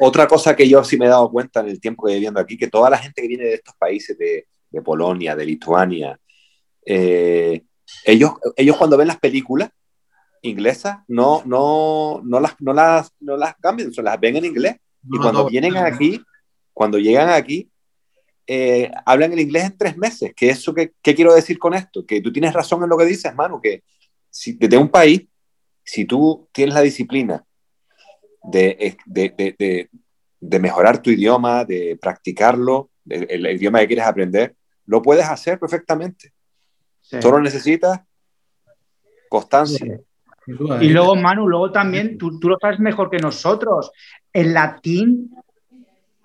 otra cosa que yo sí me he dado cuenta en el tiempo que viviendo aquí, que toda la gente que viene de estos países, de, de Polonia, de Lituania, eh, ellos, ellos cuando ven las películas inglesas no, no, no, las, no, las, no las cambian, se las ven en inglés. y cuando vienen aquí, cuando llegan aquí, eh, hablan el inglés en tres meses. ¿Qué, eso, qué, ¿Qué quiero decir con esto? Que tú tienes razón en lo que dices, Manu, que si desde un país, si tú tienes la disciplina de, de, de, de mejorar tu idioma, de practicarlo, el, idioma que quieres aprender, lo puedes hacer perfectamente. Solo necesitas constancia. Y luego, Manu, luego también, tú, tú, lo sabes mejor que nosotros, el latín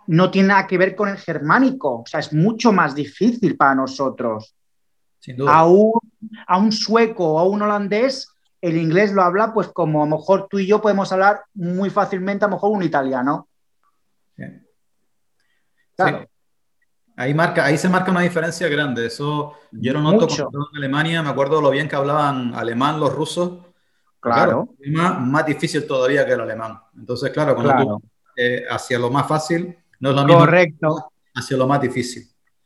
no tiene nada que ver con el germánico, o sea, es mucho más difícil para nosotros. Sin duda. A un, a un sueco o a un holandés, el inglés lo habla, pues como a lo mejor tú y yo podemos hablar muy fácilmente, a lo mejor un italiano. Claro. Sí. Ahí, marca, ahí se marca una diferencia grande. Eso yo lo noto cuando en Alemania, me acuerdo lo bien que hablaban alemán los rusos. Claro. más, difícil todavía que el alemán. Entonces, claro, cuando claro. tú eh, hacia lo más fácil, no es lo mismo Correcto. hacia lo más difícil.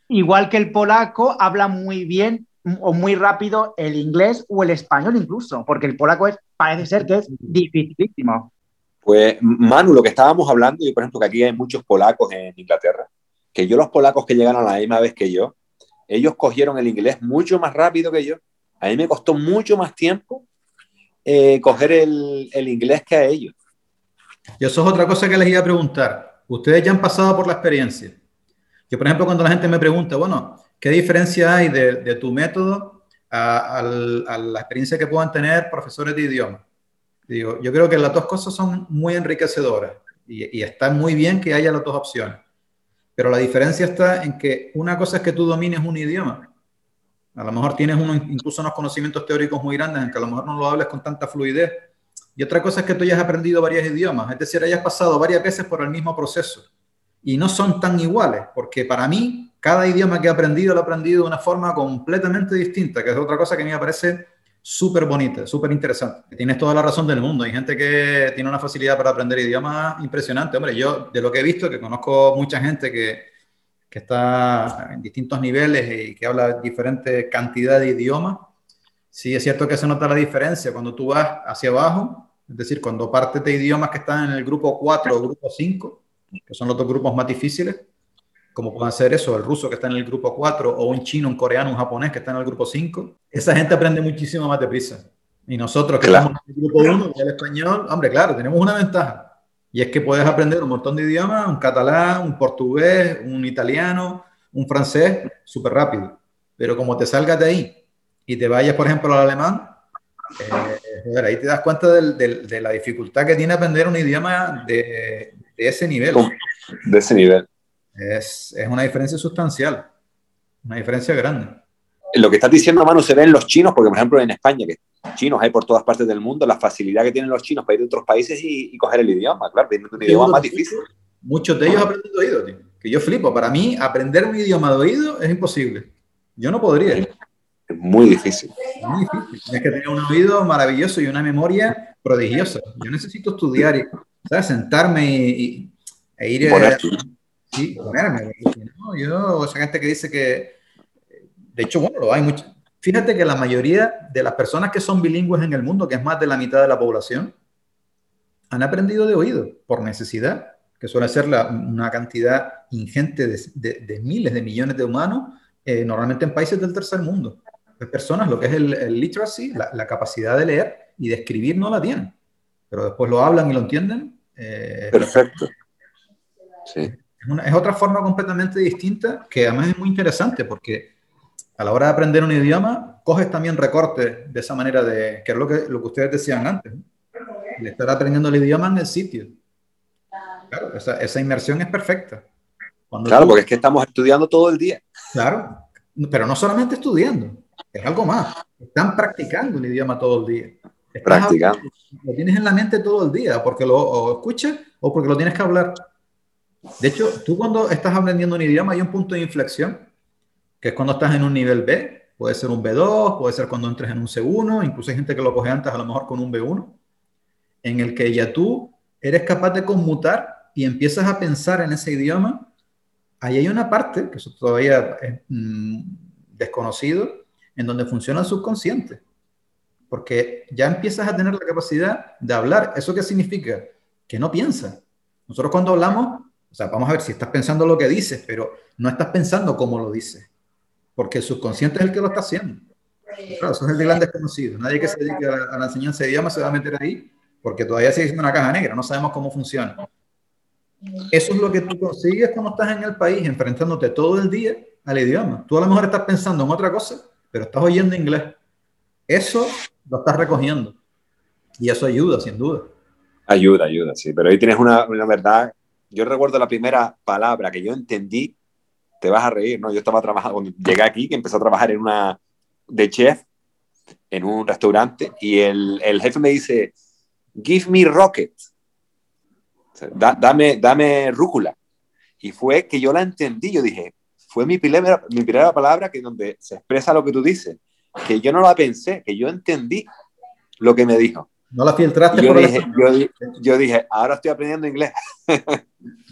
Igual que el polaco habla muy bien o muy rápido el inglés o el español incluso, porque el polaco es, parece ser que es dificilísimo. Pues Manu, lo que estábamos hablando, y por ejemplo que aquí hay muchos polacos en Inglaterra, que yo los polacos que llegaron a la misma vez que yo, ellos cogieron el inglés mucho más rápido que yo. A mí me costó mucho más tiempo eh, coger el, el, inglés que a ellos. Y eso es otra cosa que les iba a preguntar. Ustedes ya han pasado por la experiencia. Yo, por ejemplo, cuando la gente me pregunta, bueno, ¿qué diferencia hay de, de tu método a, a, a, la experiencia que puedan tener profesores de idioma? Digo, yo creo que las dos cosas son muy enriquecedoras y, y está muy bien que haya las dos opciones. Pero la diferencia está en que una cosa es que tú domines un idioma. A lo mejor tienes incluso unos conocimientos teóricos muy grandes en que a lo mejor no lo hables con tanta fluidez. Y otra cosa es que tú hayas aprendido varios idiomas, es decir, hayas pasado varias veces por el mismo proceso. Y no son tan iguales, porque para mí, cada idioma que he aprendido lo he aprendido de una forma completamente distinta, que es otra cosa que me parece súper bonita, súper interesante. Tienes toda la razón del mundo. Hay gente que tiene una facilidad para aprender idiomas impresionante. Hombre, yo de lo que he visto, que conozco mucha gente que, que está en distintos niveles y que habla diferente cantidad de idiomas, sí es cierto que se nota la diferencia cuando tú vas hacia abajo, es decir, cuando partes de idiomas que están en el grupo 4 o grupo 5, que son los dos grupos más difíciles, como pueden ser eso, el ruso que está en el grupo 4 o un chino, un coreano, un japonés que está en el grupo 5, esa gente aprende muchísimo más deprisa. Y nosotros que claro. estamos en el grupo 1, el español, hombre, claro, tenemos una ventaja. Y es que puedes aprender un montón de idiomas, un catalán, un portugués, un italiano, un francés, súper rápido. Pero como te salgas de ahí y te vayas, por ejemplo, al alemán, eh, ahí te das cuenta de, de, de, la dificultad que tiene aprender un idioma de, de ese nivel. De ese nivel. Es, es, una diferencia sustancial, una diferencia grande. Lo que estás diciendo, Manu, se ve en los chinos, porque por ejemplo en España, que chinos hay por todas partes del mundo, la facilidad que tienen los chinos para ir a otros países y, y coger el idioma, claro, un idioma más difícil. Muchos de ellos aprenden de oído, tío, que yo flipo. Para mí, aprender un idioma de oído es imposible. Yo no podría. Es muy difícil. Es muy difícil. Tienes que tener un oído maravilloso y una memoria prodigiosa. Yo necesito estudiar y ¿sabes? sentarme y, y e ir. Poner, Sí, ponerme. Yo, esa gente que dice que, de hecho, bueno, lo hay mucho. Fíjate que la mayoría de las personas que son bilingües en el mundo, que es más de la mitad de la población, han aprendido de oído por necesidad, que suele ser la, una cantidad ingente de, de, de, miles de millones de humanos, eh, normalmente en países del tercer mundo. Pues personas, lo que es el, el literacy, la, la, capacidad de leer y de escribir no la tienen, pero después lo hablan y lo entienden. Eh, Perfecto. Sí. Es, una, es, otra forma completamente distinta que además es muy interesante porque a la hora de aprender un idioma coges también recortes de esa manera de, que es lo que, lo que ustedes decían antes, de estar aprendiendo el idioma en el sitio. Claro, esa, esa inmersión es perfecta. Cuando claro, tú, porque es que estamos estudiando todo el día. Claro, pero no solamente estudiando, es algo más. Están practicando el idioma todo el día. Estás practicando. Hablando, lo tienes en la mente todo el día, porque lo o escuchas o porque lo tienes que hablar. De hecho, tú cuando estás aprendiendo un idioma hay un punto de inflexión, que es cuando estás en un nivel B, puede ser un B2, puede ser cuando entres en un C1, incluso hay gente que lo coge antes a lo mejor con un B1, en el que ya tú eres capaz de conmutar y empiezas a pensar en ese idioma, ahí hay una parte, que eso todavía es mm, desconocido, en donde funciona el subconsciente. Porque ya empiezas a tener la capacidad de hablar. ¿Eso qué significa? Que no piensa. Nosotros cuando hablamos, o sea, vamos a ver si estás pensando lo que dices, pero no estás pensando cómo lo dices. Porque el subconsciente es el que lo está haciendo. Claro, eso es el gran desconocido. Nadie que se dedique a la, enseñanza de idiomas se va a meter ahí porque todavía sigue siendo una caja negra, no sabemos cómo funciona. Eso es lo que tú consigues cuando estás en el país, enfrentándote todo el día al idioma. Tú a lo mejor estás pensando en otra cosa, pero estás oyendo inglés. Eso lo estás recogiendo. Y eso ayuda, sin duda. Ayuda, ayuda, sí. Pero ahí tienes una, una verdad. Yo recuerdo la primera palabra que yo entendí, te vas a reír, ¿no? Yo estaba trabajando, cuando llegué aquí, que empecé a trabajar en una, de chef, en un restaurante, y el, el jefe me dice, give me rocket. dame, dame rúcula. Y fue que yo la entendí, yo dije, fue mi primera, mi primera palabra que donde se expresa lo que tú dices, que yo no la pensé, que yo entendí lo que me dijo. No la filtraste yo dije, yo, dije, ahora estoy aprendiendo inglés.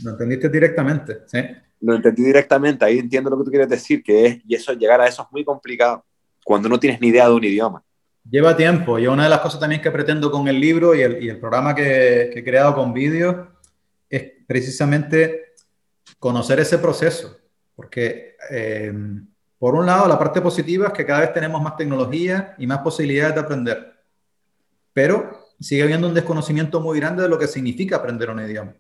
Lo entendiste directamente, sí. Lo entendí directamente, ahí entiendo lo que tú quieres decir, que es, y eso, llegar a eso es muy complicado, cuando no tienes ni idea de un idioma. Lleva tiempo. Yo una de las cosas también que pretendo con el libro y el, y el programa que, que, he creado con vídeos es precisamente conocer ese proceso. Porque, eh, por un lado, la parte positiva es que cada vez tenemos más tecnología y más posibilidades de aprender. Pero sigue habiendo un desconocimiento muy grande de lo que significa aprender un idioma.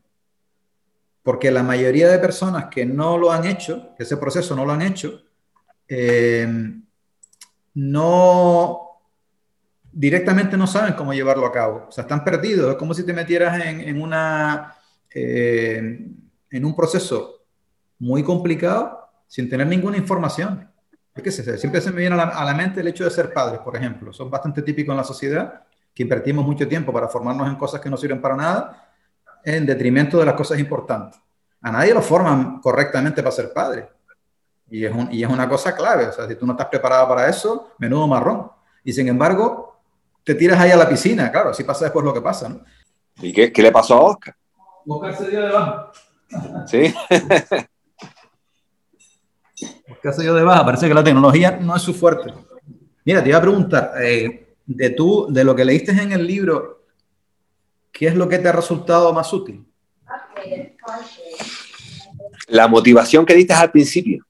Porque la mayoría de personas que no lo han hecho, que ese proceso no lo han hecho, eh, no directamente no saben cómo llevarlo a cabo. O sea, están perdidos. Es como si te metieras en, una, eh, un proceso muy complicado sin tener ninguna información. Es que siempre se me viene a la, mente el hecho de ser padres, por ejemplo. Son bastante típicos en la sociedad, que invertimos mucho tiempo para formarnos en cosas que no sirven para nada, en detrimento de las cosas importantes. A nadie lo forman correctamente para ser padre. Y es, y es una cosa clave. O sea, si tú no estás preparado para eso, menudo marrón. Y sin embargo, te tiras ahí a la piscina, claro, así pasa después lo que pasa, ¿no? ¿Y qué, qué le pasó a Oscar? Oscar se dio de baja. Sí. Oscar se dio de baja, parece que la tecnología no es su fuerte. Mira, te iba a preguntar, eh, de tú, de lo que leíste en el libro, ¿qué es lo que te ha resultado más útil? La motivación que diste al principio.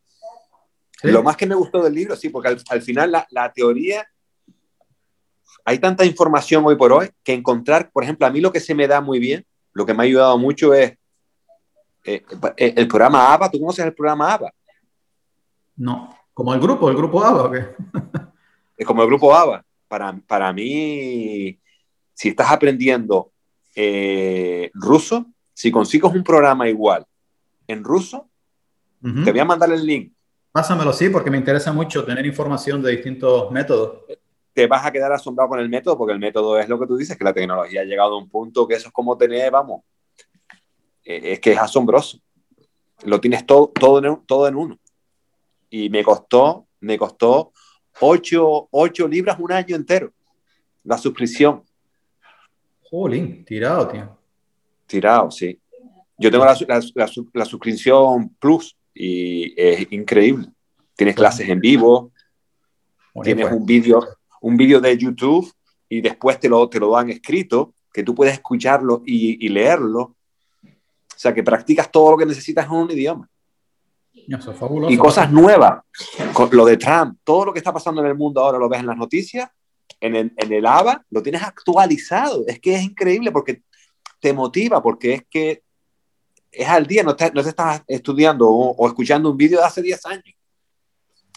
Lo más que me gustó del libro, sí, porque al, al final la, la, teoría hay tanta información hoy por hoy que encontrar, por ejemplo, a mí lo que se me da muy bien, lo que me ha ayudado mucho es eh, eh, el programa ABA. ¿Tú conoces el programa ABA? No, como el grupo, el grupo ABA. ¿o qué? Es como el grupo ABA. Para, para mí, si estás aprendiendo eh, ruso, si consigues un programa igual en ruso, te voy a mandar el link. Pásamelo, sí, porque me interesa mucho tener información de distintos métodos te vas a quedar asombrado con el método, porque el método es lo que tú dices, que la tecnología ha llegado a un punto que eso es como tener, vamos, eh, es que es asombroso. Lo tienes todo, todo, en, todo en uno. Y me costó, me costó 8, libras un año entero, la suscripción. Jolín, tirado, tío. Tirado, sí. Yo tengo la, la, la suscripción Plus y es increíble. Tienes clases en vivo, tienes pues. un vídeo un vídeo de YouTube y después te lo, te lo dan escrito, que tú puedes escucharlo y, leerlo. O sea, que practicas todo lo que necesitas en un idioma. Eso es fabuloso. Y cosas nuevas. lo de Trump, todo lo que está pasando en el mundo ahora lo ves en las noticias, en el, en el ABA, lo tienes actualizado. Es que es increíble porque te motiva, porque es que es al día, no te, no te estás estudiando o, o escuchando un vídeo de hace 10 años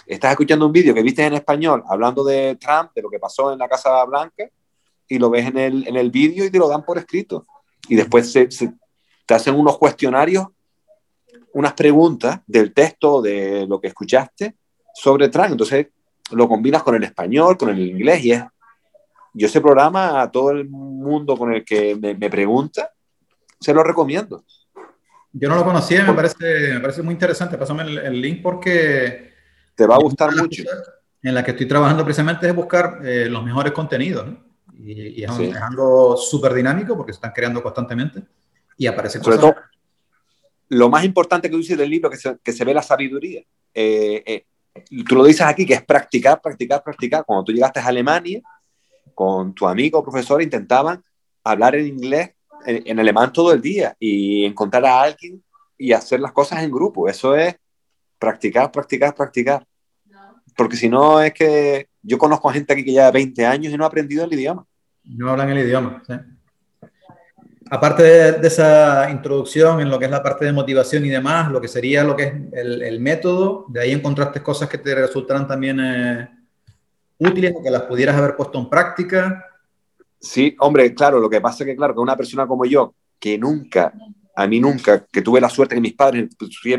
estás escuchando un vídeo que viste en español hablando de Trump, de lo que pasó en la Casa Blanca, y lo ves en el, en el vídeo y te lo dan por escrito. Y después se, te hacen unos cuestionarios, unas preguntas del texto, de lo que escuchaste sobre Trump. Entonces lo combinas con el español, con el inglés, y es. Yo ese programa a todo el mundo con el que me, me pregunta, se lo recomiendo. Yo no lo conocía, me parece, me parece muy interesante. Pásame el, el link porque te va a gustar mucho. En la que estoy trabajando precisamente es buscar eh, los mejores contenidos. Y, es, algo súper dinámico porque se están creando constantemente y aparece sobre todo, lo más importante que tú dices del libro que se, que se ve la sabiduría. Eh, eh, tú lo dices aquí, que es practicar, practicar, practicar. Cuando tú llegaste a Alemania, con tu amigo o profesor intentaban hablar en inglés, en, en, alemán todo el día y encontrar a alguien y hacer las cosas en grupo. Eso es practicar, practicar, practicar. Porque si no es que yo conozco a gente aquí que lleva 20 años y no ha aprendido el idioma. No hablan el idioma, sí. Aparte de, esa introducción en lo que es la parte de motivación y demás, lo que sería lo que es el, el método, de ahí encontraste cosas que te resultaran también eh, útiles o que las pudieras haber puesto en práctica. Sí, hombre, claro, lo que pasa es que, claro, que una persona como yo, que nunca, a mí nunca, que tuve la suerte que mis padres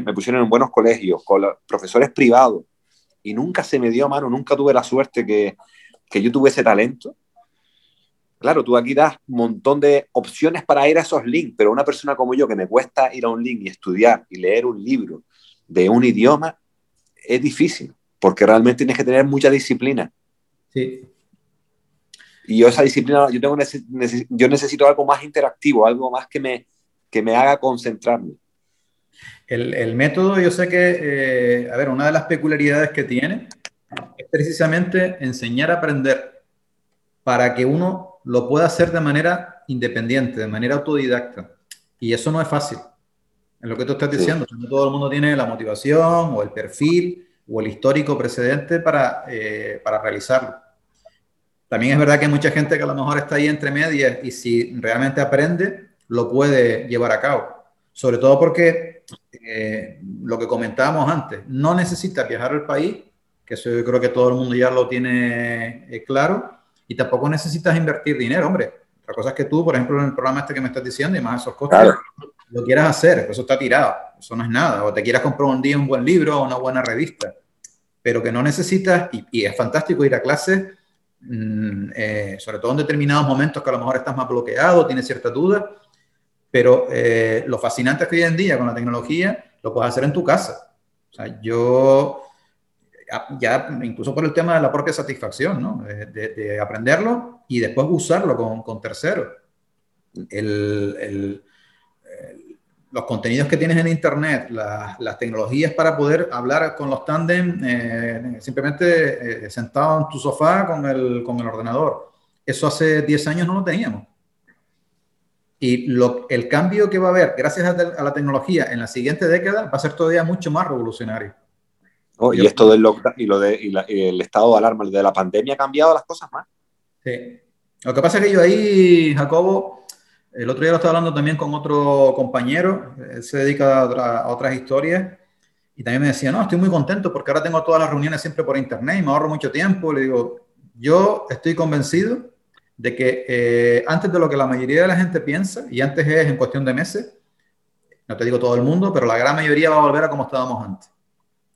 me pusieron en buenos colegios, con profesores privados, y nunca se me dio mano, nunca tuve la suerte que, que yo tuve ese talento. Claro, tú aquí das un montón de opciones para ir a esos links, pero una persona como yo que me cuesta ir a un link y estudiar y leer un libro de un idioma, es difícil, porque realmente tienes que tener mucha disciplina. Sí. Y yo esa disciplina, yo, tengo, yo necesito algo más interactivo, algo más que me, que me haga concentrarme. El, el método, yo sé que, eh, a ver, una de las peculiaridades que tiene es precisamente enseñar a aprender para que uno lo pueda hacer de manera independiente, de manera autodidacta. Y eso no es fácil. Es lo que tú estás diciendo. No todo el mundo tiene la motivación o el perfil o el histórico precedente para, eh, para realizarlo. También es verdad que hay mucha gente que a lo mejor está ahí entre medias y si realmente aprende, lo puede llevar a cabo. Sobre todo porque eh, lo que comentábamos antes, no necesitas viajar al país, que eso yo creo que todo el mundo ya lo tiene eh, claro, y tampoco necesitas invertir dinero, hombre. Otra cosa es que tú, por ejemplo, en el programa este que me estás diciendo y más esos costos, claro. lo quieras hacer, eso está tirado, eso no es nada. O te quieras comprar un día un buen libro o una buena revista, pero que no necesitas, y, y es fantástico ir a clases, mmm, eh, sobre todo en determinados momentos que a lo mejor estás más bloqueado, tienes cierta duda, pero eh, lo fascinante es que hoy en día con la tecnología lo puedes hacer en tu casa. O sea, yo ya incluso por el tema de la propia satisfacción, ¿no? De, de, de aprenderlo y después usarlo con, con terceros. El, el, el, los contenidos que tienes en Internet, la, las tecnologías para poder hablar con los tándem eh, simplemente eh, sentado en tu sofá con el, con el ordenador. Eso hace 10 años no lo teníamos. Y lo, el cambio que va a haber gracias a, a la tecnología en la siguiente década va a ser todavía mucho más revolucionario. Oh, y esto del lockdown y, lo de, y, la, y, el estado de alarma de la pandemia ha cambiado las cosas más. Sí. Lo que pasa es que yo ahí, Jacobo, el otro día lo estaba hablando también con otro compañero, él se dedica a, otra, a, otras historias, y también me decía, no, estoy muy contento porque ahora tengo todas las reuniones siempre por internet y me ahorro mucho tiempo. Le digo, yo estoy convencido de que eh, antes de lo que la mayoría de la gente piensa, y antes es en cuestión de meses, no te digo todo el mundo, pero la gran mayoría va a volver a como estábamos antes.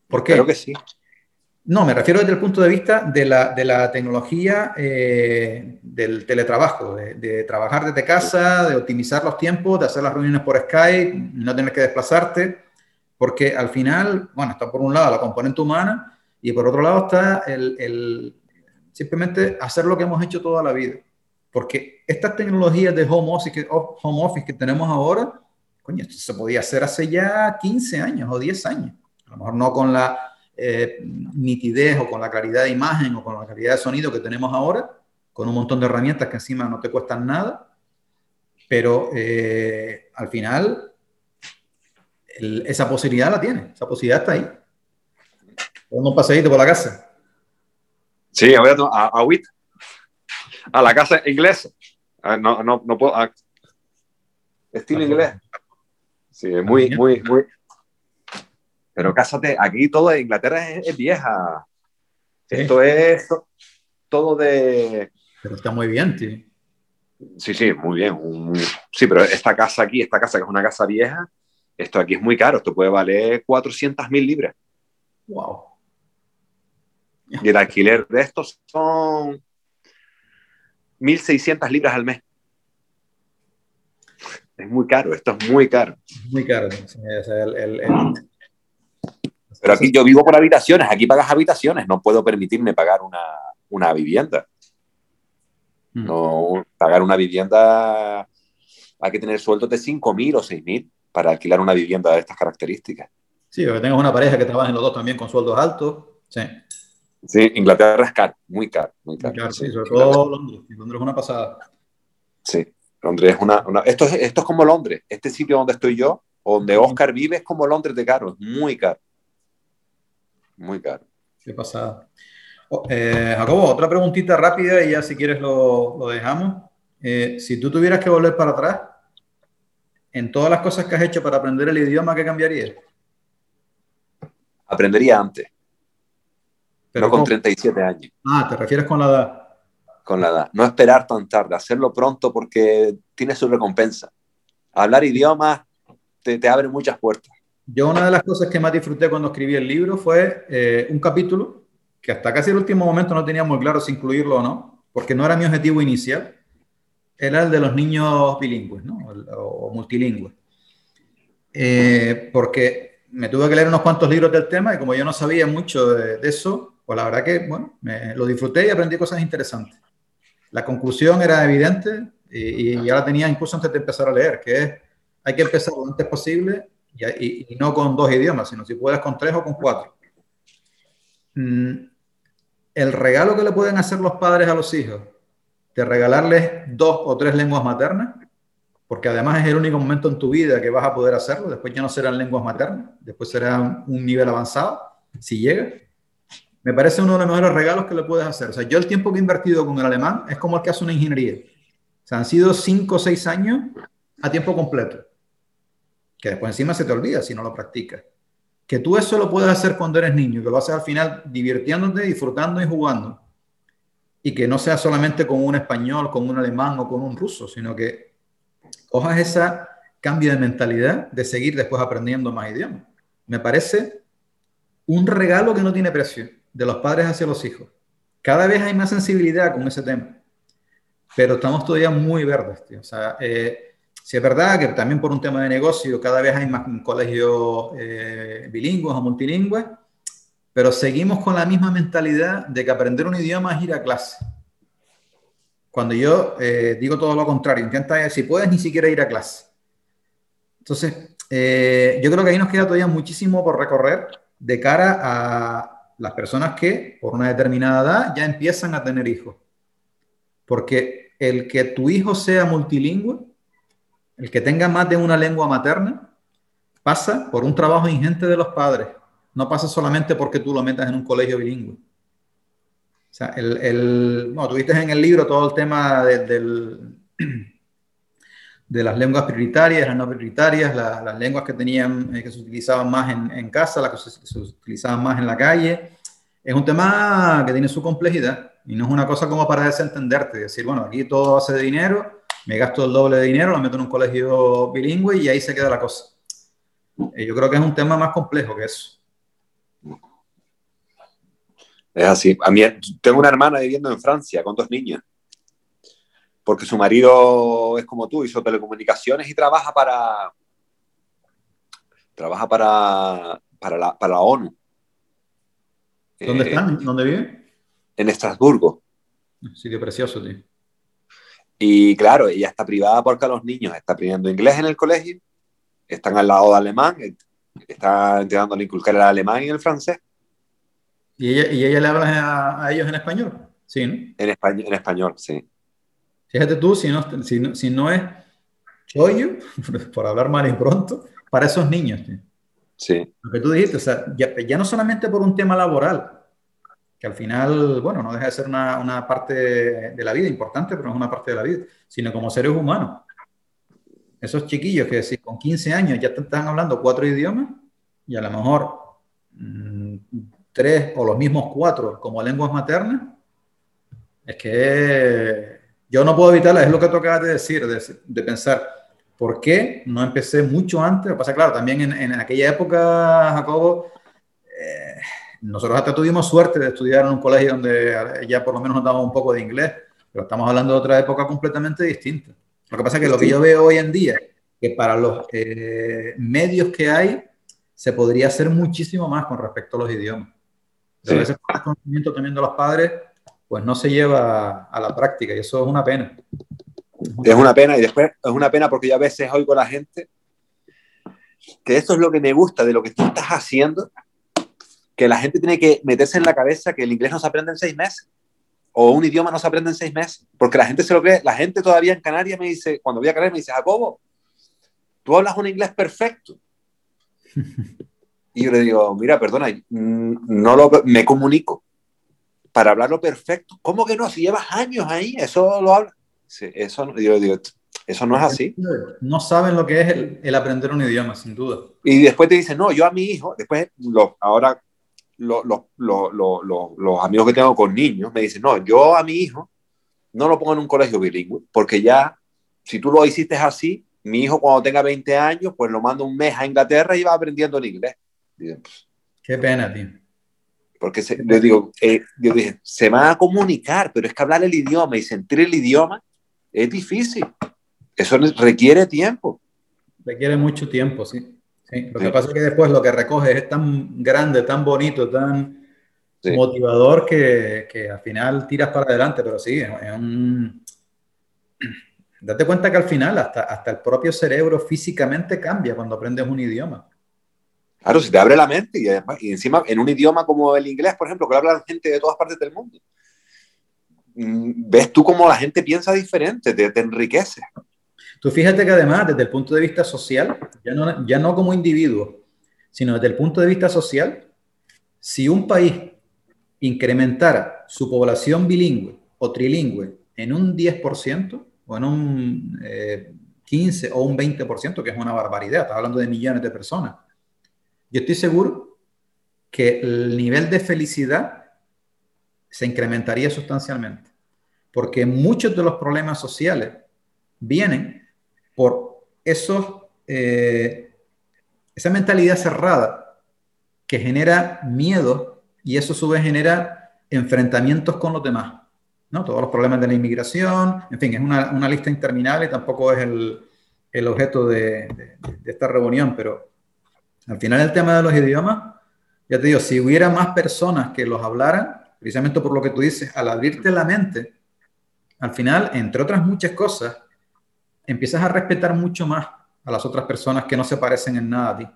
¿Por qué? Creo que sí. No, me refiero desde el punto de vista de la, de la tecnología eh, del teletrabajo, de, de, trabajar desde casa, de optimizar los tiempos, de hacer las reuniones por Skype, no tener que desplazarte, porque al final, bueno, está por un lado la componente humana y por otro lado está el, el simplemente hacer lo que hemos hecho toda la vida. Porque estas tecnologías de home office que, home office que tenemos ahora, coño, esto se podía hacer hace ya 15 años o 10 años. A lo mejor no con la eh, nitidez o con la claridad de imagen o con la calidad de sonido que tenemos ahora, con un montón de herramientas que encima no te cuestan nada, pero eh, al final el, esa posibilidad la tiene, esa posibilidad está ahí. Un paseíto por la casa. Sí, a, a, a, a la casa inglesa. Ah, no, no, no puedo. Ah, estilo inglés. Sí, muy, muy, muy, pero cásate, aquí todo de Inglaterra es, es vieja. Sí. Esto es todo de... Pero está muy bien, tío. Sí, sí, muy bien. Sí, pero esta casa aquí, esta casa que es una casa vieja, esto aquí es muy caro. Esto puede valer 400 mil libras. Wow. Y el alquiler de estos son 1.600 libras al mes. Es muy caro, esto es muy caro. Muy caro. el, el, el pero aquí yo vivo por habitaciones, aquí pagas habitaciones, no puedo permitirme pagar una, una vivienda. No, pagar una vivienda hay que tener sueldos de 5.000 o 6.000. para alquilar una vivienda de estas características. Sí, o que tengas una pareja que trabaje los dos también con sueldos altos. Sí. Sí, Inglaterra es caro, muy caro, muy caro. sí, sobre todo Londres. Londres es una pasada. Sí, Londres es una... Esto, es, esto es como Londres. Este sitio donde estoy yo, donde Oscar vive, es como Londres de caro. Es muy caro. Muy caro. Qué pasada. Oh, eh, Jacobo, otra preguntita rápida y ya si quieres lo, lo dejamos. Eh, si tú tuvieras que volver para atrás, en todas las cosas que has hecho para aprender el idioma, ¿qué cambiarías? Aprendería antes. Pero con 37 años. Ah, ¿te refieres con la edad? Con la edad. No esperar tan tarde, hacerlo pronto porque tiene su recompensa. Hablar idiomas te, te abre muchas puertas. Yo una de las cosas que más disfruté cuando escribí el libro fue eh, un capítulo que hasta casi el último momento no tenía muy claro si incluirlo o no, porque no era mi objetivo inicial, era el de los niños bilingües ¿no? o, multilingües. Eh, porque me tuve que leer unos cuantos libros del tema y como yo no sabía mucho de, eso, pues la verdad que, bueno, me, lo disfruté y aprendí cosas interesantes. La conclusión era evidente y, y, ya la tenía incluso antes de empezar a leer, que es, hay que empezar lo antes posible y, no con dos idiomas, sino si puedes con tres o con cuatro. Mm, el regalo que le pueden hacer los padres a los hijos de regalarles dos o tres lenguas maternas, porque además es el único momento en tu vida que vas a poder hacerlo, después ya no serán lenguas maternas, después será un nivel avanzado, si llega. Me parece uno de los mejores regalos que le puedes hacer. O sea, yo el tiempo que he invertido con el alemán es como el que hace una ingeniería. O sea, han sido cinco o seis años a tiempo completo, que después encima se te olvida si no lo practicas. Que tú eso lo puedes hacer cuando eres niño, que lo haces al final divirtiéndote, disfrutando y jugando y que no sea solamente con un español, con un alemán o con un ruso, sino que cojas ese cambio de mentalidad de seguir después aprendiendo más idiomas. Me parece un regalo que no tiene precio de los padres hacia los hijos. Cada vez hay más sensibilidad con ese tema, pero estamos todavía muy verdes, tío. O sea, eh, si es verdad que también por un tema de negocio cada vez hay más colegios eh, bilingües o multilingües, pero seguimos con la misma mentalidad de que aprender un idioma es ir a clase. Cuando yo eh, digo todo lo contrario, intenta, si puedes, ni siquiera ir a clase. Entonces, eh, yo creo que ahí nos queda todavía muchísimo por recorrer de cara a las personas que por una determinada edad ya empiezan a tener hijos. Porque el que tu hijo sea multilingüe, el que tenga más de una lengua materna, pasa por un trabajo ingente de los padres no pasa solamente porque tú lo metas en un colegio bilingüe. O sea, el, no, tuviste en el libro todo el tema de, del, de las lenguas prioritarias, las no prioritarias, las lenguas que tenían, eh, que se utilizaban más en, casa, las que se, se, utilizaban más en la calle. Es un tema que tiene su complejidad y no es una cosa como para desentenderte, decir, bueno, aquí todo hace dinero, me gasto el doble de dinero, lo meto en un colegio bilingüe y ahí se queda la cosa. Eh, yo creo que es un tema más complejo que eso. Es así. A mí, tengo una hermana viviendo en Francia con dos niñas. Porque su marido es como tú, hizo telecomunicaciones y trabaja para. Trabaja para, para, la, para la ONU. ¿Dónde eh, están? ¿Dónde vive? En Estrasburgo. Sitio precioso, tío. Y claro, ella está privada porque a los niños está aprendiendo inglés en el colegio, están al lado de alemán, está intentando inculcar el alemán y el francés. ¿Y ella, y ella le habla a, a, ellos en español? Sí, ¿no? En español, en español sí. Fíjate tú, si no, si no, si no es chollo, por hablar mal y pronto, para esos niños. ¿sí? sí. Lo que tú dijiste, o sea, ya, ya, no solamente por un tema laboral, que al final, bueno, no deja de ser una, una parte de la vida importante, pero no es una parte de la vida, sino como seres humanos. Esos chiquillos que si con 15 años ya están hablando cuatro idiomas y a lo mejor mmm, tres o los mismos cuatro como lenguas maternas, es que yo no puedo evitarla, es lo que tú acabas de decir, de, de pensar, ¿por qué no empecé mucho antes? Pasa, claro, también en, en aquella época, Jacobo, eh, nosotros hasta tuvimos suerte de estudiar en un colegio donde ya por lo menos nos daba un poco de inglés, pero estamos hablando de otra época completamente distinta. Lo que pasa es que lo que yo veo hoy en día, que para los eh, medios que hay, se podría hacer muchísimo más con respecto a los idiomas. Sí. A veces el conocimiento también de los padres, pues no se lleva a la práctica y eso es una pena. Es una pena y después es una pena porque yo a veces oigo a la gente que eso es lo que me gusta de lo que tú estás haciendo, que la gente tiene que meterse en la cabeza que el inglés no se aprende en seis meses o un idioma no se aprende en seis meses, porque la gente se lo cree, la gente todavía en Canarias me dice, cuando voy a Canarias me dice, Jacobo, tú hablas un inglés perfecto. Y yo le digo, mira, perdona, no lo, me comunico para hablarlo perfecto. ¿Cómo que no? Si llevas años ahí, eso lo habla. eso, yo digo, eso no es así. No saben lo que es el, aprender un idioma, sin duda. Y después te dicen, no, yo a mi hijo, después, lo, ahora los amigos que tengo con niños me dicen, no, yo a mi hijo no lo pongo en un colegio bilingüe, porque ya, si tú lo hiciste así, mi hijo cuando tenga 20 años, pues lo mando un mes a Inglaterra y va aprendiendo el inglés. Pues, Qué pena, tío. Porque se, yo digo, eh, yo dije, se va a comunicar, pero es que hablar el idioma y sentir el idioma es difícil. Eso requiere tiempo. Requiere mucho tiempo, sí. Lo que pasa es que después lo que recoge es tan grande, tan bonito, tan motivador que, que, al final tiras para adelante, pero sí, es un... Date cuenta que al final hasta, hasta el propio cerebro físicamente cambia cuando aprendes un idioma. Claro, se te abre la mente y, además, y encima en un idioma como el inglés, por ejemplo, que habla gente de todas partes del mundo, mm, ves tú cómo la gente piensa diferente, te, te enriquece. Tú fíjate que además, desde el punto de vista social, ya no, ya no como individuo, sino desde el punto de vista social, si un país incrementara su población bilingüe o trilingüe en un 10% o en un 15 eh, o un 20%, que es una barbaridad, estás hablando de millones de personas, yo estoy seguro que el nivel de felicidad se incrementaría sustancialmente, porque muchos de los problemas sociales vienen por esos, eh, esa mentalidad cerrada que genera miedo y eso a su vez genera enfrentamientos con los demás. ¿no? Todos los problemas de la inmigración, en fin, es una, una lista interminable y tampoco es el, el objeto de, de, esta reunión, pero al final el tema de los idiomas, ya te digo, si hubiera más personas que los hablaran, precisamente por lo que tú dices, al abrirte la mente, al final, entre otras muchas cosas, empiezas a respetar mucho más a las otras personas que no se parecen en nada a ti.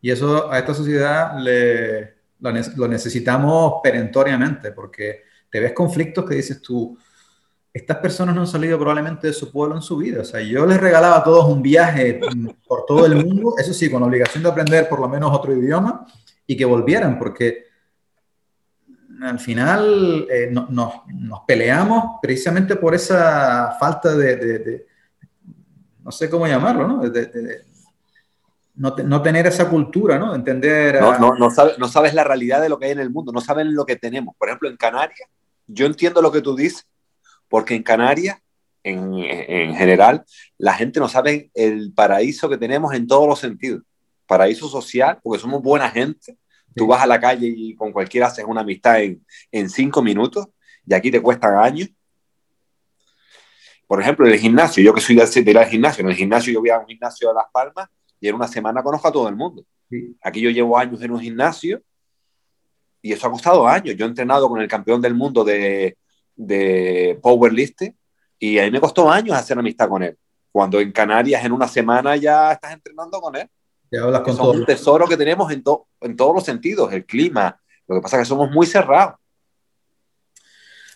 Y eso a esta sociedad le, lo, necesitamos perentoriamente, porque te ves conflictos que dices tú, estas personas no han salido probablemente de su pueblo en su vida. O sea, yo les regalaba a todos un viaje por todo el mundo, eso sí, con la obligación de aprender por lo menos otro idioma y que volvieran, porque al final eh, no, nos peleamos precisamente por esa falta de no sé cómo llamarlo, ¿no? no, tener esa cultura, ¿no? Entender... No, no, no, sabes, no sabes la realidad de lo que hay en el mundo, no saben lo que tenemos. Por ejemplo, en Canarias, yo entiendo lo que tú dices, porque en Canarias, en, en general, la gente no sabe el paraíso que tenemos en todos los sentidos. Paraíso social, porque somos buena gente. Tú vas a la calle y con cualquiera haces una amistad en, en cinco minutos y aquí te cuestan años por ejemplo, en el gimnasio, yo que soy de ir al gimnasio, en el gimnasio yo voy a un gimnasio de Las Palmas y en una semana conozco a todo el mundo. Aquí yo llevo años en un gimnasio y eso ha costado años. Yo he entrenado con el campeón del mundo de, de powerlifting y a mí me costó años hacer amistad con él. Cuando en Canarias en una semana ya estás entrenando con él. Te hablas con es un tesoro que tenemos en, en todos los sentidos, el clima. Lo que pasa es que somos muy cerrados.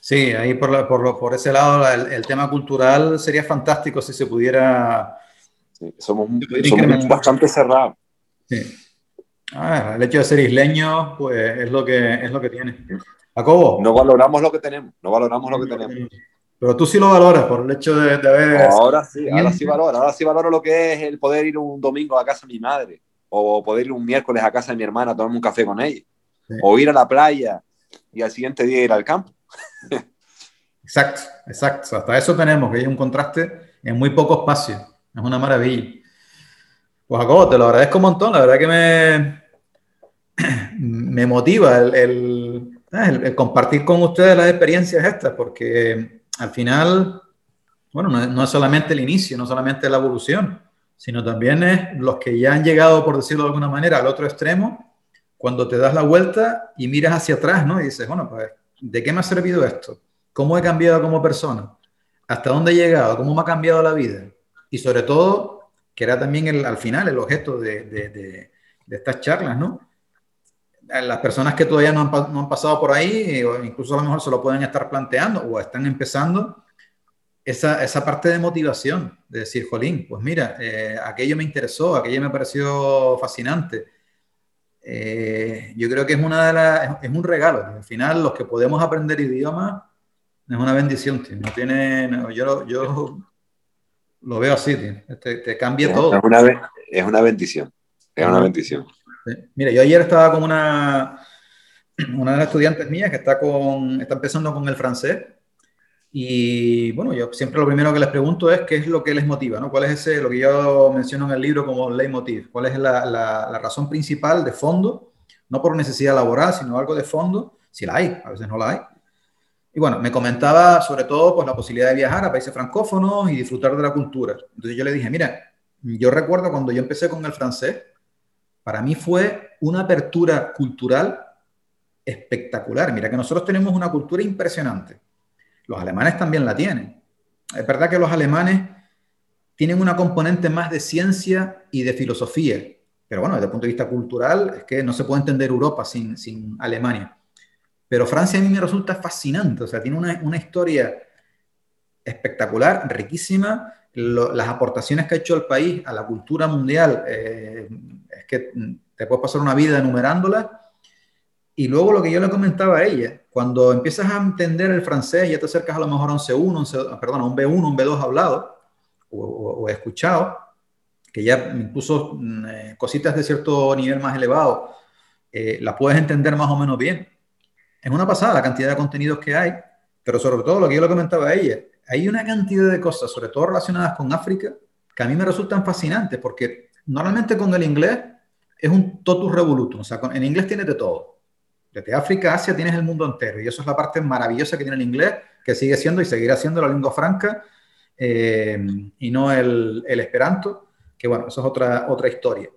Sí, ahí por, por, por ese lado el, tema cultural sería fantástico si se pudiera... somos, somos bastante cerrados. Sí. Ah, el hecho de ser isleño, pues es lo que, es lo que tiene. Jacobo. No valoramos lo que tenemos, no valoramos lo que tenemos. Pero tú sí lo valoras por el hecho de, de haber... Ahora sí, ahora sí valoro, ahora sí valoro lo que es el poder ir un domingo a casa de mi madre, o poder ir un miércoles a casa de mi hermana a tomarme un café con ella, o ir a la playa y al siguiente día ir al campo. Exacto, exacto. Hasta eso tenemos, que hay un contraste en muy poco espacio. Es una maravilla. Pues Jacobo, te lo agradezco un montón. La verdad que me, me motiva el, el, compartir con ustedes las experiencias estas, porque al final, bueno, no, es solamente el inicio, no solamente la evolución, sino también es los que ya han llegado, por decirlo de alguna manera, al otro extremo, cuando te das la vuelta y miras hacia atrás, ¿no? Y dices, bueno, pues ¿de qué me ha servido esto? ¿Cómo he cambiado como persona? ¿Hasta dónde he llegado? ¿Cómo me ha cambiado la vida? Y sobre todo, que era también el, al final el objeto de, de, de, estas charlas, ¿no? Las personas que todavía no han, pasado por ahí, o incluso a lo mejor se lo pueden estar planteando o están empezando, esa, esa parte de motivación, de decir, Jolín, pues mira, eh, aquello me interesó, aquello me pareció fascinante. Eh, yo creo que es, una de las, es un regalo. Al final, los que podemos aprender idiomas es una bendición, tío. No tiene, yo, yo lo veo así, tío. Te, te cambia todo. Es una, es una bendición. Es una bendición. Mira, yo ayer estaba con una, una de las estudiantes mías que está, con, está empezando con el francés. Y bueno, yo siempre lo primero que les pregunto es qué es lo que les motiva, ¿no? ¿Cuál es ese, lo que yo menciono en el libro como leitmotiv? ¿Cuál es la, la, la razón principal de fondo? No por necesidad laboral, sino algo de fondo, si la hay, a veces no la hay y bueno, me comentaba sobre todo pues, la posibilidad de viajar a países francófonos y disfrutar de la cultura. Entonces yo le dije, mira, yo recuerdo cuando yo empecé con el francés, para mí fue una apertura cultural espectacular. Mira que nosotros tenemos una cultura impresionante. Los alemanes también la tienen. Es verdad que los alemanes tienen una componente más de ciencia y de filosofía. Pero bueno, desde el punto de vista cultural, es que no se puede entender Europa sin, sin Alemania. Pero Francia a mí me resulta fascinante, o sea, tiene una, una historia espectacular, riquísima. las aportaciones que ha hecho el país a la cultura mundial, eh, es que te puedes pasar una vida enumerándolas. Y luego lo que yo le comentaba a ella, cuando empiezas a entender el francés, ya te acercas a lo mejor a un C1, perdón, a un B1, un B2 hablado o, escuchado, que ya incluso mm, eh, cositas de cierto nivel más elevado, eh, las puedes entender más o menos bien es una pasada la cantidad de contenidos que hay, pero sobre todo lo que yo le comentaba a ella, hay una cantidad de cosas, sobre todo relacionadas con África, que a mí me resultan fascinantes, porque normalmente con el inglés es un totus revolutum, o sea, en inglés tienes de todo. Desde África a Asia tienes el mundo entero, y eso es la parte maravillosa que tiene el inglés, que sigue siendo y seguirá siendo la lengua franca, eh, y no el, esperanto, que bueno, eso es otra, otra historia.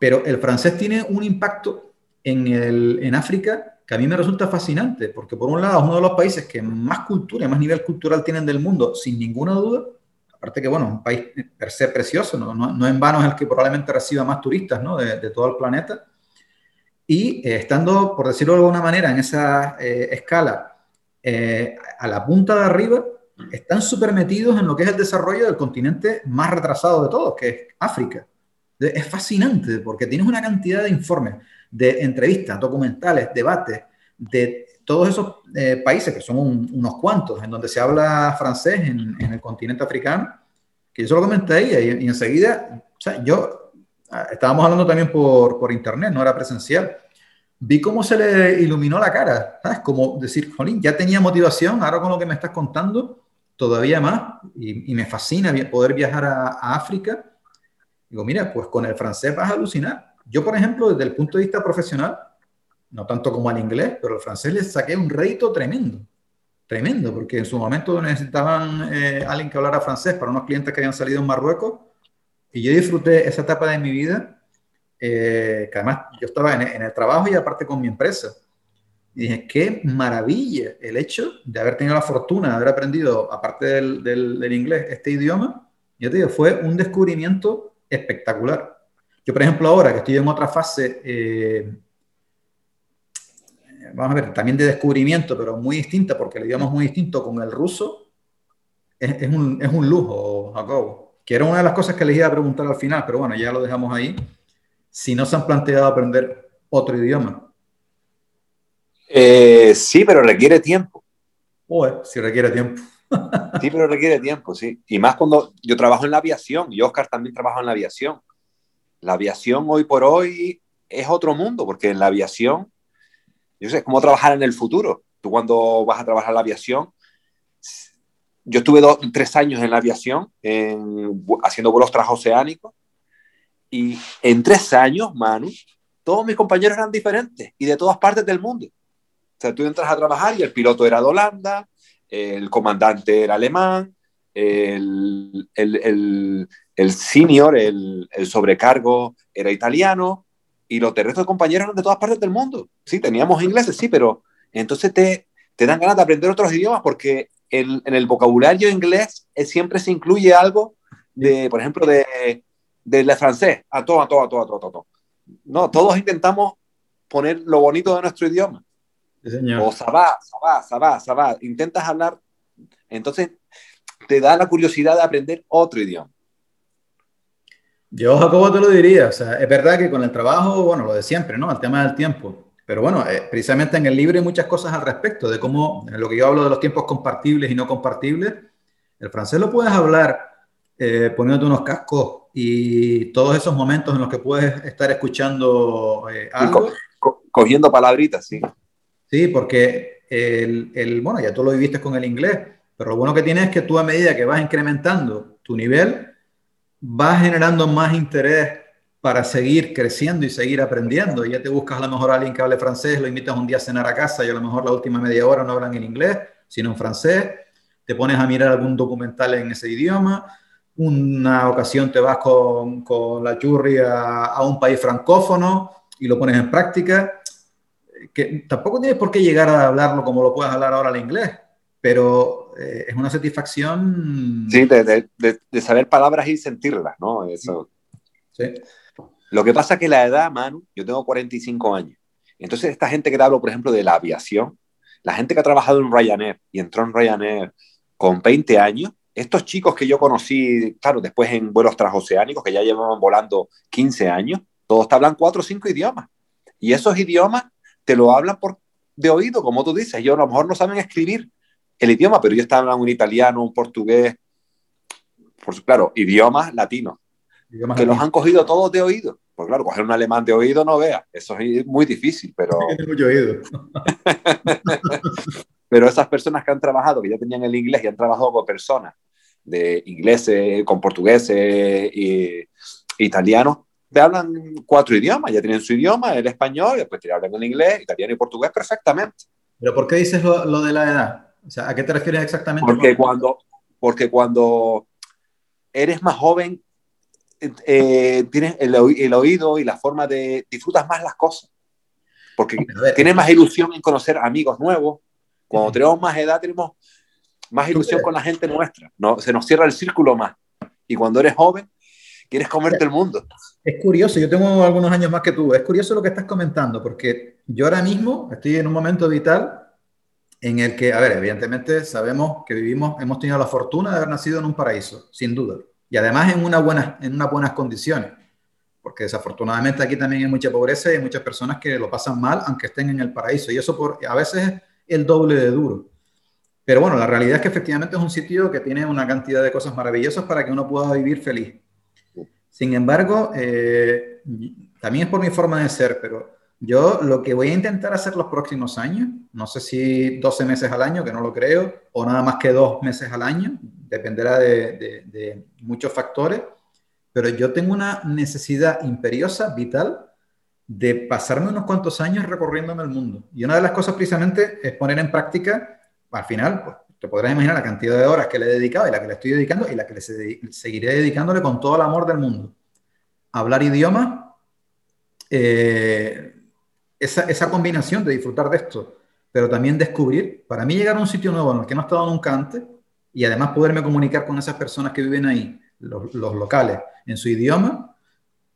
Pero el francés tiene un impacto en, en África que a mí me resulta fascinante, porque por un lado es uno de los países que más cultura y más nivel cultural tienen del mundo, sin ninguna duda. Aparte que, bueno, un país per se precioso, no, no, en vano es el que probablemente reciba más turistas ¿no? de todo el planeta. Y eh, estando, por decirlo de alguna manera, en esa eh, escala, eh, a la punta de arriba, están súper metidos en lo que es el desarrollo del continente más retrasado de todos, que es África. Es fascinante porque tienes una cantidad de informes de entrevistas, documentales, debates de todos esos eh, países, que son unos cuantos, en donde se habla francés en, el continente africano, que yo solo comenté ahí y, enseguida, o sea, yo, estábamos hablando también por, por, internet, no era presencial, vi cómo se le iluminó la cara, ¿sabes? Como decir, Jolín, ya tenía motivación, ahora con lo que me estás contando, todavía más, y, me fascina poder viajar a, a África. Digo, mira, pues con el francés vas a alucinar yo, por ejemplo, desde el punto de vista profesional, no tanto como al inglés, pero al francés les saqué un rédito tremendo, tremendo, porque en su momento necesitaban eh, alguien que hablara francés para unos clientes que habían salido en Marruecos, y yo disfruté esa etapa de mi vida, eh, que además yo estaba en, en, el trabajo y aparte con mi empresa. Y dije, qué maravilla el hecho de haber tenido la fortuna de haber aprendido, aparte del, del, del inglés, este idioma. Yo te digo, fue un descubrimiento espectacular. Yo, por ejemplo, ahora que estoy en otra fase, eh, vamos a ver, también de descubrimiento, pero muy distinta, porque el idioma es muy distinto con el ruso, es, es, un, es un, lujo, Jacobo. Que era una de las cosas que les iba a preguntar al final, pero bueno, ya lo dejamos ahí. Si no se han planteado aprender otro idioma. Eh, sí, pero requiere tiempo. Uy, sí requiere tiempo. sí, pero requiere tiempo, sí. Y más cuando yo trabajo en la aviación, y Oscar también trabaja en la aviación la aviación hoy por hoy es otro mundo, porque en la aviación, yo sé, es como trabajar en el futuro. Tú cuando vas a trabajar en la aviación, yo estuve dos, tres años en la aviación, en, haciendo vuelos transoceánicos, y en tres años, Manu, todos mis compañeros eran diferentes y de todas partes del mundo. O sea, tú entras a trabajar y el piloto era de Holanda, el comandante era alemán, el, el, el, senior, el, sobrecargo era italiano y los de compañeros eran de todas partes del mundo. Sí, teníamos ingleses, sí, pero entonces te, te dan ganas de aprender otros idiomas porque el, en el vocabulario inglés siempre se incluye algo de, por ejemplo, de, del francés, a todo, a todo, a todo, a todo, a todo. No, todos intentamos poner lo bonito de nuestro idioma. Sí, señor. O sabá, sabá, sabá, sabá. Intentas hablar, entonces te da la curiosidad de aprender otro idioma. Yo, Jacobo, te lo diría. O sea, es verdad que con el trabajo, bueno, lo de siempre, ¿no? El tema del tiempo. Pero bueno, eh, precisamente en el libro hay muchas cosas al respecto de cómo, en lo que yo hablo de los tiempos compartibles y no compartibles, el francés lo puedes hablar eh, poniéndote unos cascos y todos esos momentos en los que puedes estar escuchando eh, algo. Co co cogiendo palabritas, sí. Sí, porque el, el, bueno, ya tú lo viviste con el inglés, pero lo bueno que tienes es que tú a medida que vas incrementando tu nivel, vas generando más interés para seguir creciendo y seguir aprendiendo. Ya te buscas a lo mejor a alguien que hable francés, lo invitas un día a cenar a casa y a lo mejor la última media hora no hablan en inglés, sino en francés. Te pones a mirar algún documental en ese idioma. Una ocasión te vas con, con la churri a, a, un país francófono y lo pones en práctica. Que tampoco tienes por qué llegar a hablarlo como lo puedes hablar ahora el inglés, pero eh, es una satisfacción. Sí, de, de, de, saber palabras y sentirlas, ¿no? Eso. Sí. Lo que pasa es que la edad, Manu, yo tengo 45 años. Entonces, esta gente que te hablo, por ejemplo, de la aviación, la gente que ha trabajado en Ryanair y entró en Ryanair con 20 años, estos chicos que yo conocí, claro, después en vuelos transoceánicos, que ya llevaban volando 15 años, todos te hablan cuatro o cinco idiomas. Y esos idiomas te lo hablan por, de oído, como tú dices. Ellos a lo mejor no saben escribir el idioma, pero ellos te hablan un italiano, un portugués, por, claro, idiomas latinos, que los han cogido todos de oído. Pues claro, coger un alemán de oído no vea, eso es muy difícil, pero... Mucho oído. pero esas personas que han trabajado, que ya tenían el inglés y han trabajado con personas de ingleses, con portugueses y italianos, te hablan cuatro idiomas, ya tienen su idioma, el español, después te hablan el inglés, italiano y portugués perfectamente. ¿Pero por qué dices lo, lo de la edad? O sea, ¿a qué te refieres exactamente? Porque cuando, porque cuando eres más joven, eh, tienes el, el, oído y la forma de disfrutas más las cosas. Porque ver, tienes más ilusión en conocer amigos nuevos. Cuando sí. tenemos más edad, tenemos más ilusión con la gente nuestra. ¿no? Se nos cierra el círculo más. Y cuando eres joven, quieres comerte el mundo. Es curioso, yo tengo algunos años más que tú. Es curioso lo que estás comentando, porque yo ahora mismo estoy en un momento vital en el que, a ver, evidentemente sabemos que vivimos, hemos tenido la fortuna de haber nacido en un paraíso, sin duda y además en, una buena, en unas buenas condiciones, porque desafortunadamente aquí también hay mucha pobreza y hay muchas personas que lo pasan mal aunque estén en el paraíso, y eso por, a veces es el doble de duro. Pero bueno, la realidad es que efectivamente es un sitio que tiene una cantidad de cosas maravillosas para que uno pueda vivir feliz. Sin embargo, eh, también es por mi forma de ser, pero yo lo que voy a intentar hacer los próximos años, no sé si 12 meses al año, que no lo creo, o nada más que dos meses al año, dependerá de, muchos factores, pero yo tengo una necesidad imperiosa, vital, de pasarme unos cuantos años recorriéndome el mundo. Y una de las cosas precisamente es poner en práctica, al final, pues, te podrás imaginar la cantidad de horas que le he dedicado y la que le estoy dedicando y la que le seguiré dedicándole con todo el amor del mundo. Hablar idiomas, eh, esa, esa combinación de disfrutar de esto, pero también descubrir, para mí llegar a un sitio nuevo en el que no he estado nunca antes y además poderme comunicar con esas personas que viven ahí, los, los locales, en su idioma,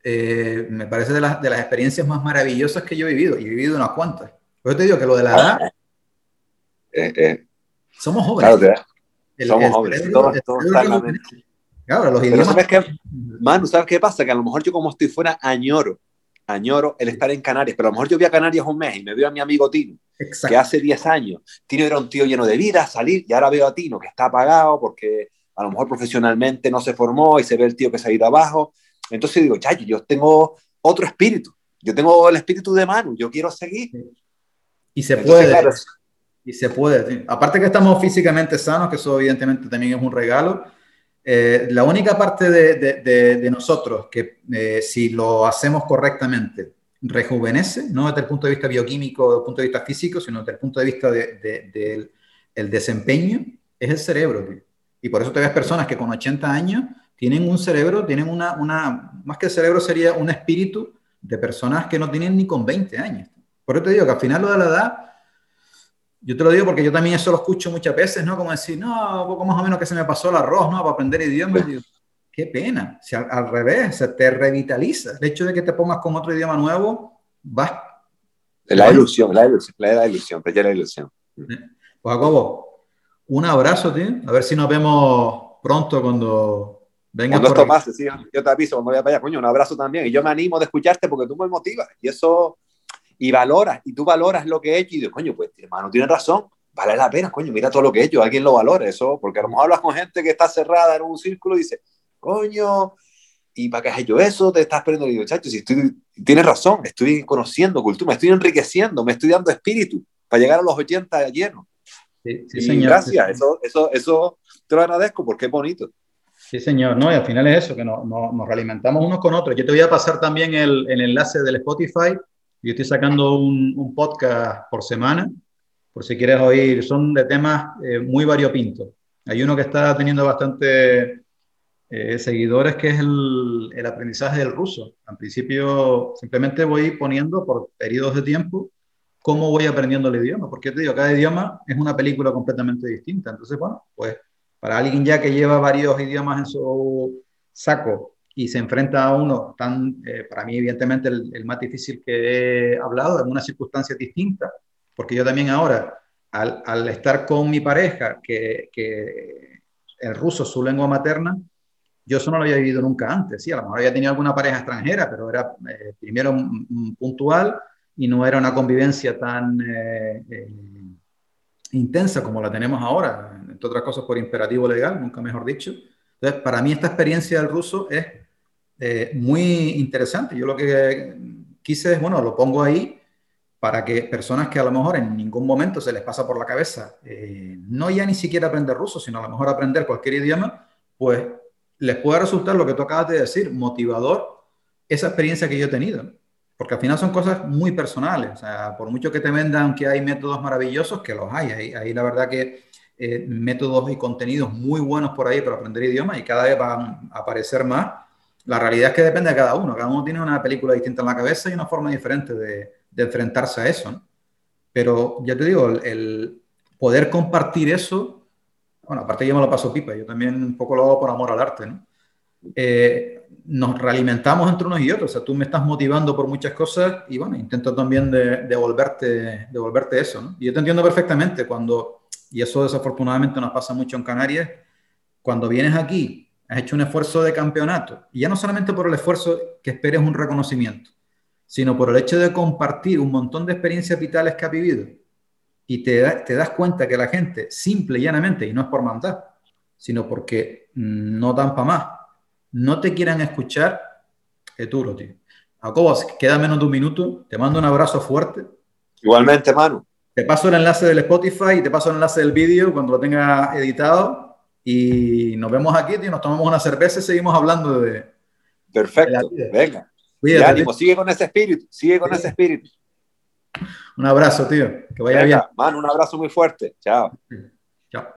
eh, me parece de, la, de, las experiencias más maravillosas que yo he vivido, y he vivido unas cuantas. Por eso te digo que lo de la edad... Eh, eh, somos jóvenes. Claro, el, somos el jóvenes. Claro, los Pero idiomas... ¿sabes qué? Manu, ¿sabes qué pasa? Que a lo mejor yo como estoy fuera añoro añoro el estar en Canarias, pero a lo mejor yo vi a Canarias un mes y me veo a mi amigo Tino, Exacto. que hace 10 años, Tino era un tío lleno de vida, salir, y ahora veo a Tino que está apagado porque a lo mejor profesionalmente no se formó y se ve el tío que se ha ido abajo. Entonces digo, chayo, yo tengo otro espíritu, yo tengo el espíritu de Manu, yo quiero seguir. Y se Entonces, puede. Claro, y se puede. Aparte que estamos físicamente sanos, que eso evidentemente también es un regalo, eh, la única parte de, nosotros que eh, si lo hacemos correctamente rejuvenece, no desde el punto de vista bioquímico, desde el punto de vista físico, sino desde el punto de vista del el desempeño, es el cerebro. Y por eso te ves personas que con 80 años tienen un cerebro, tienen una, una, más que el cerebro sería un espíritu de personas que no tienen ni con 20 años. Por eso te digo que al final lo de la edad yo te lo digo porque yo también eso lo escucho muchas veces, ¿no? Como decir, no, poco más o menos que se me pasó el arroz, ¿no? Para aprender idiomas. Digo, qué pena. Si al, revés, se te revitaliza. El hecho de que te pongas con otro idioma nuevo, vas. La ilusión, la ilusión, la ilusión, te la ilusión. Pues Jacobo, un abrazo, tío. A ver si nos vemos pronto cuando vengas. Cuando esto pase, sí, yo te aviso cuando vaya para allá, coño, un abrazo también. Y yo me animo de escucharte porque tú me motivas. Y eso, y valoras, y tú valoras lo que he hecho y dices, coño, pues hermano, tienes razón vale la pena, coño, mira todo lo que he hecho, alguien lo valora, eso, porque a lo mejor hablas con gente que está cerrada en un círculo y dice, coño, ¿y para qué has hecho eso? Te estás perdiendo. Y digo, chacho, si estoy, tienes razón, estoy conociendo cultura, me estoy enriqueciendo, me estoy dando espíritu para llegar a los 80 llenos. Sí, sí, señor. Gracias, Eso, eso, eso te lo agradezco porque es bonito. Sí, señor, no, y al final es eso, que nos, nos, realimentamos unos con otros. Yo te voy a pasar también el, el enlace del Spotify. Yo estoy sacando un, un podcast por semana por si quieres oír, son de temas eh, muy variopintos. Hay uno que está teniendo bastante eh, seguidores, que es el, el, aprendizaje del ruso. Al principio simplemente voy poniendo por periodos de tiempo cómo voy aprendiendo el idioma, porque te digo, cada idioma es una película completamente distinta. Entonces, bueno, pues para alguien ya que lleva varios idiomas en su saco y se enfrenta a uno tan, eh, para mí evidentemente el, el, más difícil que he hablado, en una circunstancia distinta, porque yo también ahora, al, al estar con mi pareja, que, que, el ruso es su lengua materna, yo eso no lo había vivido nunca antes. Sí, a lo mejor había tenido alguna pareja extranjera, pero era eh, primero puntual y no era una convivencia tan eh, eh, intensa como la tenemos ahora, entre otras cosas por imperativo legal, nunca mejor dicho. Entonces, para mí esta experiencia del ruso es muy interesante. Yo lo que quise es, bueno, lo pongo ahí para que personas que a lo mejor en ningún momento se les pasa por la cabeza, eh, no ya ni siquiera aprender ruso, sino a lo mejor aprender cualquier idioma, pues les pueda resultar lo que tú acabas de decir, motivador, esa experiencia que yo he tenido. Porque al final son cosas muy personales. O sea, por mucho que te vendan que hay métodos maravillosos, que los hay. Hay, la verdad que eh, métodos y contenidos muy buenos por ahí para aprender idiomas y cada vez van a aparecer más. La realidad es que depende de cada uno. Cada uno tiene una película distinta en la cabeza y una forma diferente de, de enfrentarse a eso. Pero ya te digo, el, poder compartir eso, bueno, aparte yo me lo paso pipa, yo también un poco lo hago por amor al arte, ¿no? Eh, nos realimentamos entre unos y otros, o sea, tú me estás motivando por muchas cosas y bueno, intento también de, devolverte, devolverte eso, ¿no? Y yo te entiendo perfectamente cuando, y eso desafortunadamente nos pasa mucho en Canarias, cuando vienes aquí, has hecho un esfuerzo de campeonato, y ya no solamente por el esfuerzo que esperes un reconocimiento, sino por el hecho de compartir un montón de experiencias vitales que ha vivido y te, te das cuenta que la gente, simple y llanamente, y no es por mandar, sino porque no dan para más, no te quieran escuchar, es duro, tío. Jacobo, queda menos de un minuto, te mando un abrazo fuerte. Igualmente, Manu. Te paso el enlace del Spotify y te paso el enlace del vídeo cuando lo tenga editado y nos vemos aquí, tío, nos tomamos una cerveza y seguimos hablando de... Perfecto, venga sigue con ese espíritu, sigue con ese espíritu. Un abrazo, tío. Que vaya bien. Mano, un abrazo muy fuerte. Chao. Chao.